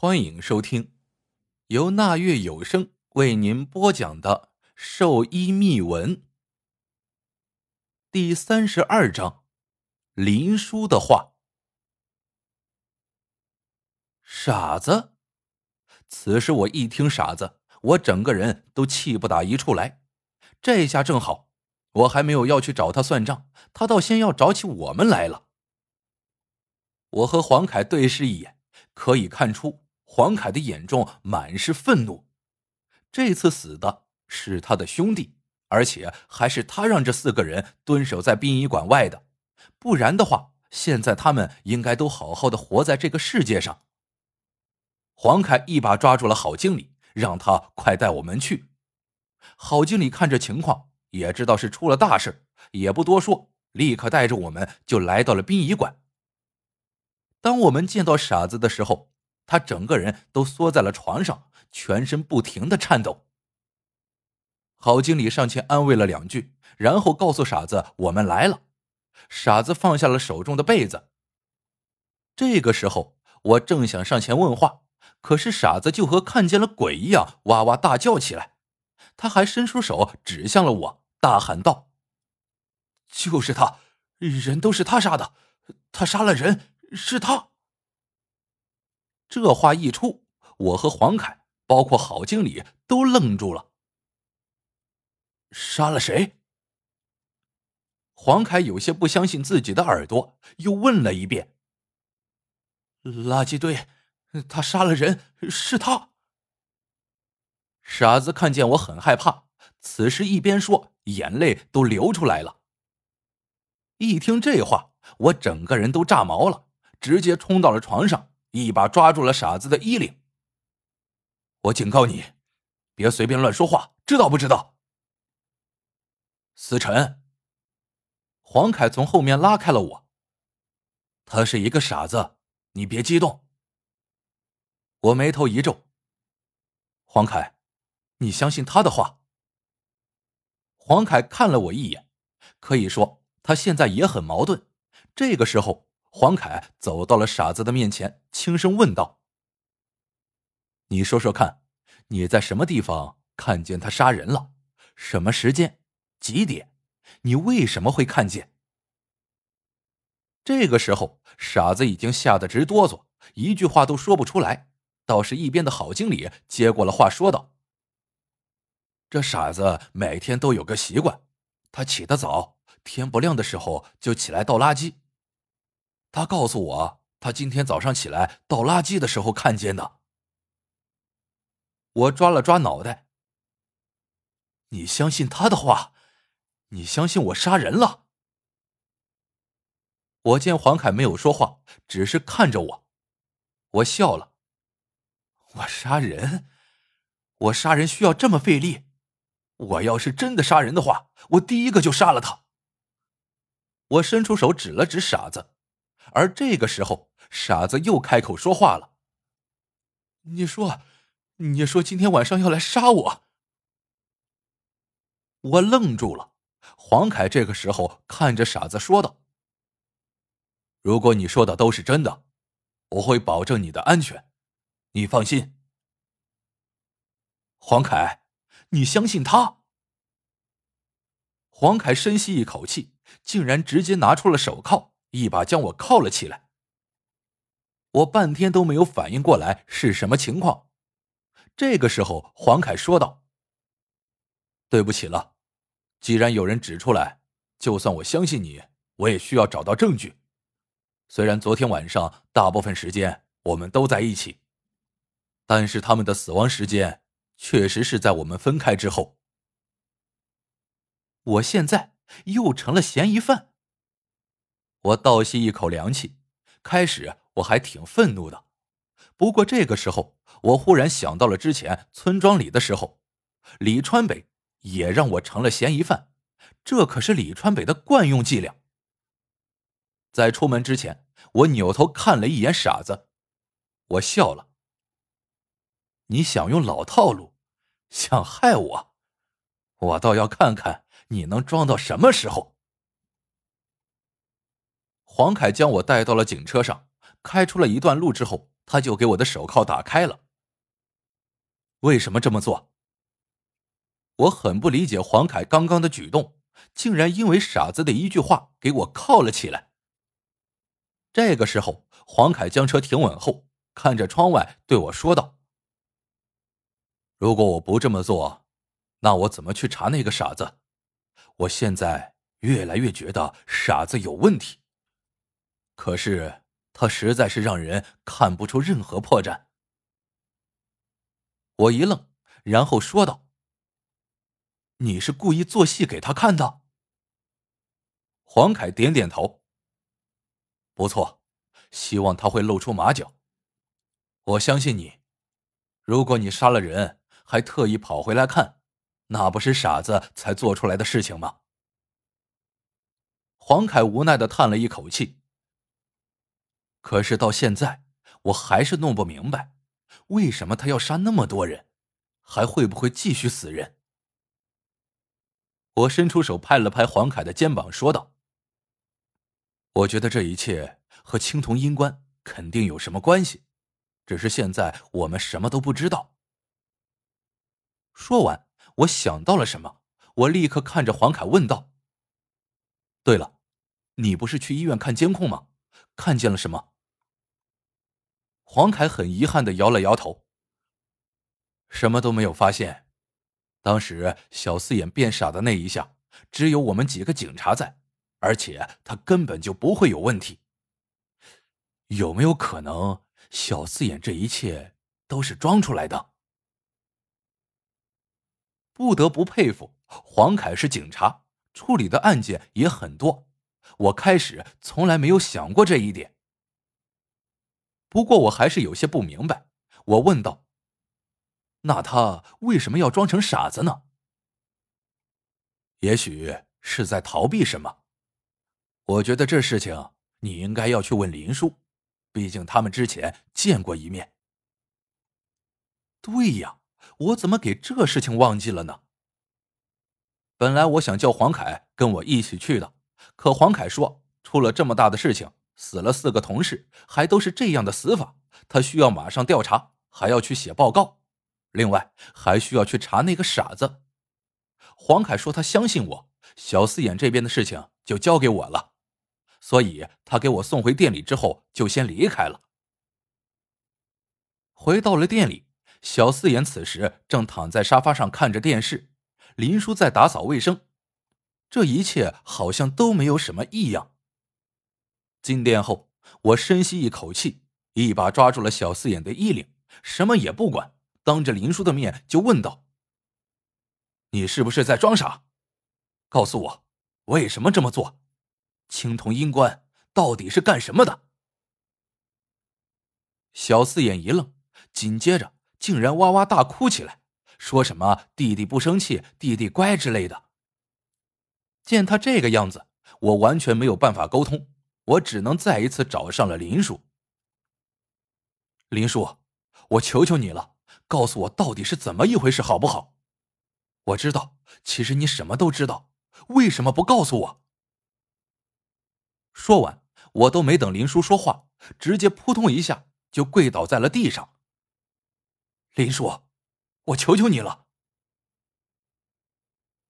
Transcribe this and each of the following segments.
欢迎收听由那月有声为您播讲的《兽医秘闻》第三十二章：林叔的话。傻子！此时我一听“傻子”，我整个人都气不打一处来。这下正好，我还没有要去找他算账，他倒先要找起我们来了。我和黄凯对视一眼，可以看出黄凯的眼中满是愤怒。这次死的是他的兄弟，而且还是他让这四个人蹲守在殡仪馆外的，不然的话，现在他们应该都好好的活在这个世界上。黄凯一把抓住了郝经理，让他快带我们去。郝经理看这情况，也知道是出了大事，也不多说，立刻带着我们就来到了殡仪馆。当我们见到傻子的时候，他整个人都缩在了床上，全身不停的颤抖。郝经理上前安慰了两句，然后告诉傻子我们来了。傻子放下了手中的被子。这个时候，我正想上前问话，可是傻子就和看见了鬼一样，哇哇大叫起来。他还伸出手指向了我，大喊道：“就是他，人都是他杀的，他杀了人。”是他。这话一出，我和黄凯，包括郝经理都愣住了。杀了谁？黄凯有些不相信自己的耳朵，又问了一遍。垃圾堆，他杀了人，是他。傻子看见我很害怕，此时一边说，眼泪都流出来了。一听这话，我整个人都炸毛了。直接冲到了床上，一把抓住了傻子的衣领。我警告你，别随便乱说话，知道不知道？思辰，黄凯从后面拉开了我。他是一个傻子，你别激动。我眉头一皱。黄凯，你相信他的话？黄凯看了我一眼，可以说他现在也很矛盾。这个时候。黄凯走到了傻子的面前，轻声问道：“你说说看，你在什么地方看见他杀人了？什么时间？几点？你为什么会看见？”这个时候，傻子已经吓得直哆嗦，一句话都说不出来。倒是一边的郝经理接过了话，说道：“这傻子每天都有个习惯，他起得早，天不亮的时候就起来倒垃圾。”他告诉我，他今天早上起来倒垃圾的时候看见的。我抓了抓脑袋。你相信他的话？你相信我杀人了？我见黄凯没有说话，只是看着我，我笑了。我杀人？我杀人需要这么费力？我要是真的杀人的话，我第一个就杀了他。我伸出手指了指傻子。而这个时候，傻子又开口说话了：“你说，你说今天晚上要来杀我？”我愣住了。黄凯这个时候看着傻子说道：“如果你说的都是真的，我会保证你的安全，你放心。”黄凯，你相信他？黄凯深吸一口气，竟然直接拿出了手铐。一把将我铐了起来，我半天都没有反应过来是什么情况。这个时候，黄凯说道：“对不起了，既然有人指出来，就算我相信你，我也需要找到证据。虽然昨天晚上大部分时间我们都在一起，但是他们的死亡时间确实是在我们分开之后。我现在又成了嫌疑犯。”我倒吸一口凉气，开始我还挺愤怒的，不过这个时候我忽然想到了之前村庄里的时候，李川北也让我成了嫌疑犯，这可是李川北的惯用伎俩。在出门之前，我扭头看了一眼傻子，我笑了。你想用老套路，想害我，我倒要看看你能装到什么时候。黄凯将我带到了警车上，开出了一段路之后，他就给我的手铐打开了。为什么这么做？我很不理解黄凯刚刚的举动，竟然因为傻子的一句话给我铐了起来。这个时候，黄凯将车停稳后，看着窗外对我说道：“如果我不这么做，那我怎么去查那个傻子？我现在越来越觉得傻子有问题。可是他实在是让人看不出任何破绽。”我一愣，然后说道：“你是故意做戏给他看的？”黄凯点点头。不错，希望他会露出马脚。我相信你。如果你杀了人还特意跑回来看，那不是傻子才做出来的事情吗？黄凯无奈的叹了一口气。可是到现在，我还是弄不明白。为什么他要杀那么多人？还会不会继续死人？我伸出手拍了拍黄凯的肩膀，说道：“我觉得这一切和青铜阴棺肯定有什么关系，只是现在我们什么都不知道。”说完，我想到了什么，我立刻看着黄凯问道：“对了，你不是去医院看监控吗？看见了什么？”黄凯很遗憾的摇了摇头，什么都没有发现。当时小四眼变傻的那一下，只有我们几个警察在，而且他根本就不会有问题。有没有可能小四眼这一切都是装出来的？不得不佩服黄凯是警察，处理的案件也很多。我开始从来没有想过这一点。不过我还是有些不明白，我问道：“那他为什么要装成傻子呢？”也许是在逃避什么。我觉得这事情你应该要去问林叔，毕竟他们之前见过一面。对呀，我怎么给这事情忘记了呢？本来我想叫黄凯跟我一起去的，可黄凯说出了这么大的事情。死了四个同事，还都是这样的死法，他需要马上调查，还要去写报告，另外还需要去查那个傻子。黄凯说他相信我，小四眼这边的事情就交给我了，所以他给我送回店里之后就先离开了。回到了店里，小四眼此时正躺在沙发上看着电视，林叔在打扫卫生，这一切好像都没有什么异样。进店后，我深吸一口气，一把抓住了小四眼的衣领，什么也不管，当着林叔的面就问道：“你是不是在装傻？告诉我，为什么这么做？青铜阴棺到底是干什么的？”小四眼一愣，紧接着竟然哇哇大哭起来，说什么“弟弟不生气，弟弟乖”之类的。见他这个样子，我完全没有办法沟通。我只能再一次找上了林叔。林叔，我求求你了，告诉我到底是怎么一回事，好不好？我知道，其实你什么都知道，为什么不告诉我？说完，我都没等林叔说话，直接扑通一下就跪倒在了地上。林叔，我求求你了。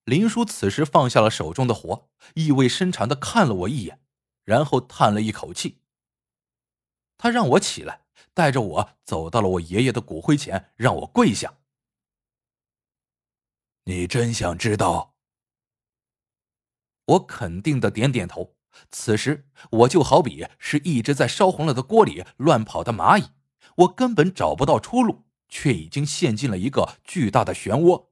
林叔此时放下了手中的活，意味深长的看了我一眼。然后叹了一口气。他让我起来，带着我走到了我爷爷的骨灰前，让我跪下。你真想知道？我肯定的点点头。此时我就好比是一只在烧红了的锅里乱跑的蚂蚁，我根本找不到出路，却已经陷进了一个巨大的漩涡。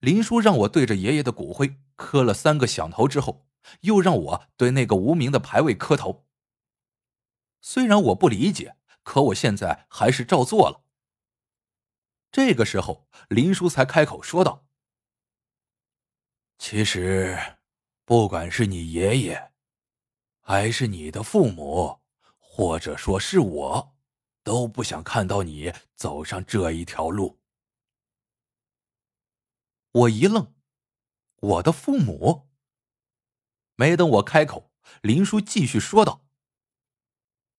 林叔让我对着爷爷的骨灰磕了三个响头之后。又让我对那个无名的牌位磕头。虽然我不理解，可我现在还是照做了。这个时候，林叔才开口说道：“其实，不管是你爷爷，还是你的父母，或者说是我，都不想看到你走上这一条路。”我一愣，我的父母。没等我开口，林叔继续说道：“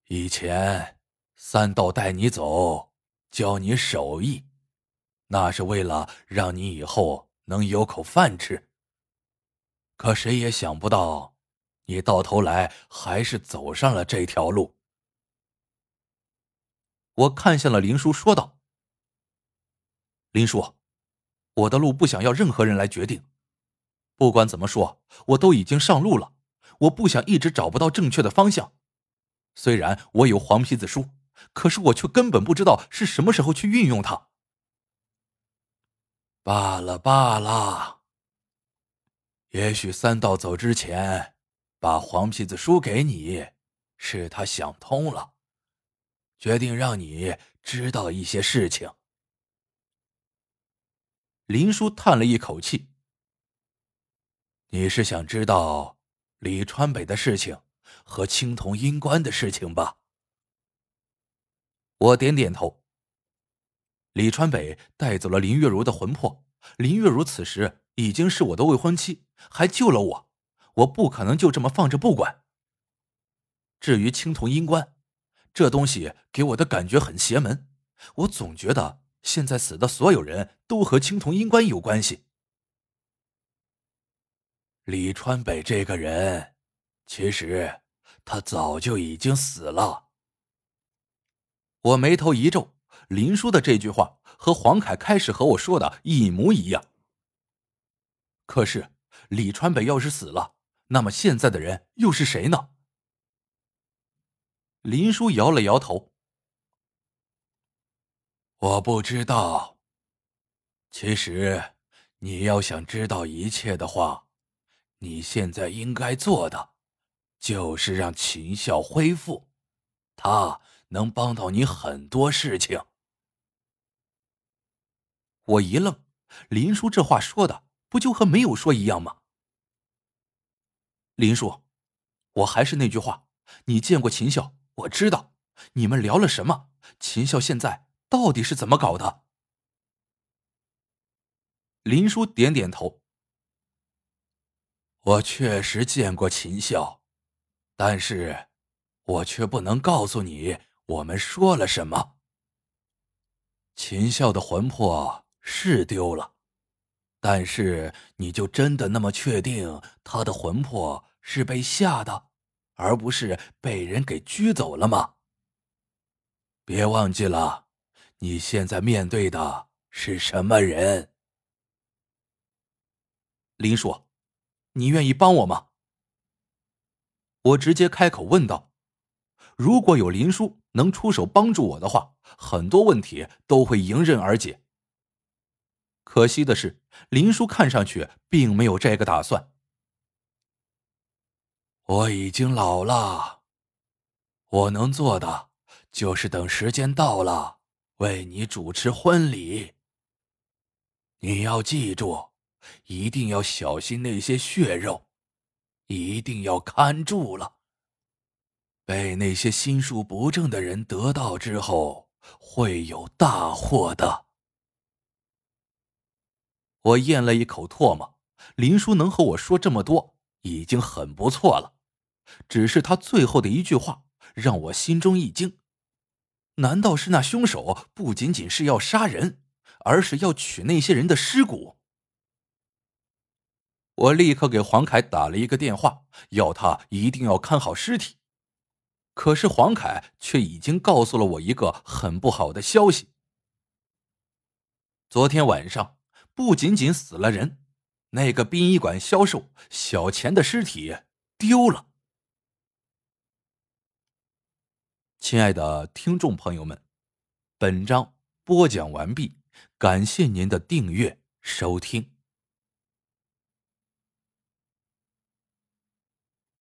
以前三道带你走，教你手艺，那是为了让你以后能有口饭吃。可谁也想不到，你到头来还是走上了这条路。我看向了林叔，说道：“林叔，我的路不想要任何人来决定。不管怎么说，我都已经上路了。我不想一直找不到正确的方向。虽然我有黄皮子书。”可是我却根本不知道是什么时候去运用它。罢了罢了，也许三道走之前把黄皮子书给你，是他想通了，决定让你知道一些事情。林叔叹了一口气：“你是想知道李川北的事情和青铜阴棺的事情吧？”我点点头。李川北带走了林月如的魂魄，林月如此时已经是我的未婚妻，还救了我，我不可能就这么放着不管。至于青铜阴棺，这东西给我的感觉很邪门，我总觉得现在死的所有人都和青铜阴关有关系。李川北这个人，其实他早就已经死了。我眉头一皱，林叔的这句话和黄凯开始和我说的一模一样。可是李川北要是死了，那么现在的人又是谁呢？林叔摇了摇头：“我不知道。其实，你要想知道一切的话，你现在应该做的，就是让秦孝恢复，他。”能帮到你很多事情。我一愣，林叔这话说的不就和没有说一样吗？林叔，我还是那句话，你见过秦孝，我知道你们聊了什么。秦孝现在到底是怎么搞的？林叔点点头，我确实见过秦孝，但是我却不能告诉你。我们说了什么？秦孝的魂魄是丢了，但是你就真的那么确定他的魂魄是被吓的，而不是被人给拘走了吗？别忘记了，你现在面对的是什么人？林叔，你愿意帮我吗？我直接开口问道。如果有林叔能出手帮助我的话，很多问题都会迎刃而解。可惜的是，林叔看上去并没有这个打算。我已经老了，我能做的就是等时间到了，为你主持婚礼。你要记住，一定要小心那些血肉，一定要看住了。被那些心术不正的人得到之后，会有大祸的。我咽了一口唾沫，林叔能和我说这么多，已经很不错了。只是他最后的一句话让我心中一惊：难道是那凶手不仅仅是要杀人，而是要取那些人的尸骨？我立刻给黄凯打了一个电话，要他一定要看好尸体。可是黄凯却已经告诉了我一个很不好的消息。昨天晚上不仅仅死了人，那个殡仪馆销售小钱的尸体丢了。亲爱的听众朋友们，本章播讲完毕，感谢您的订阅收听。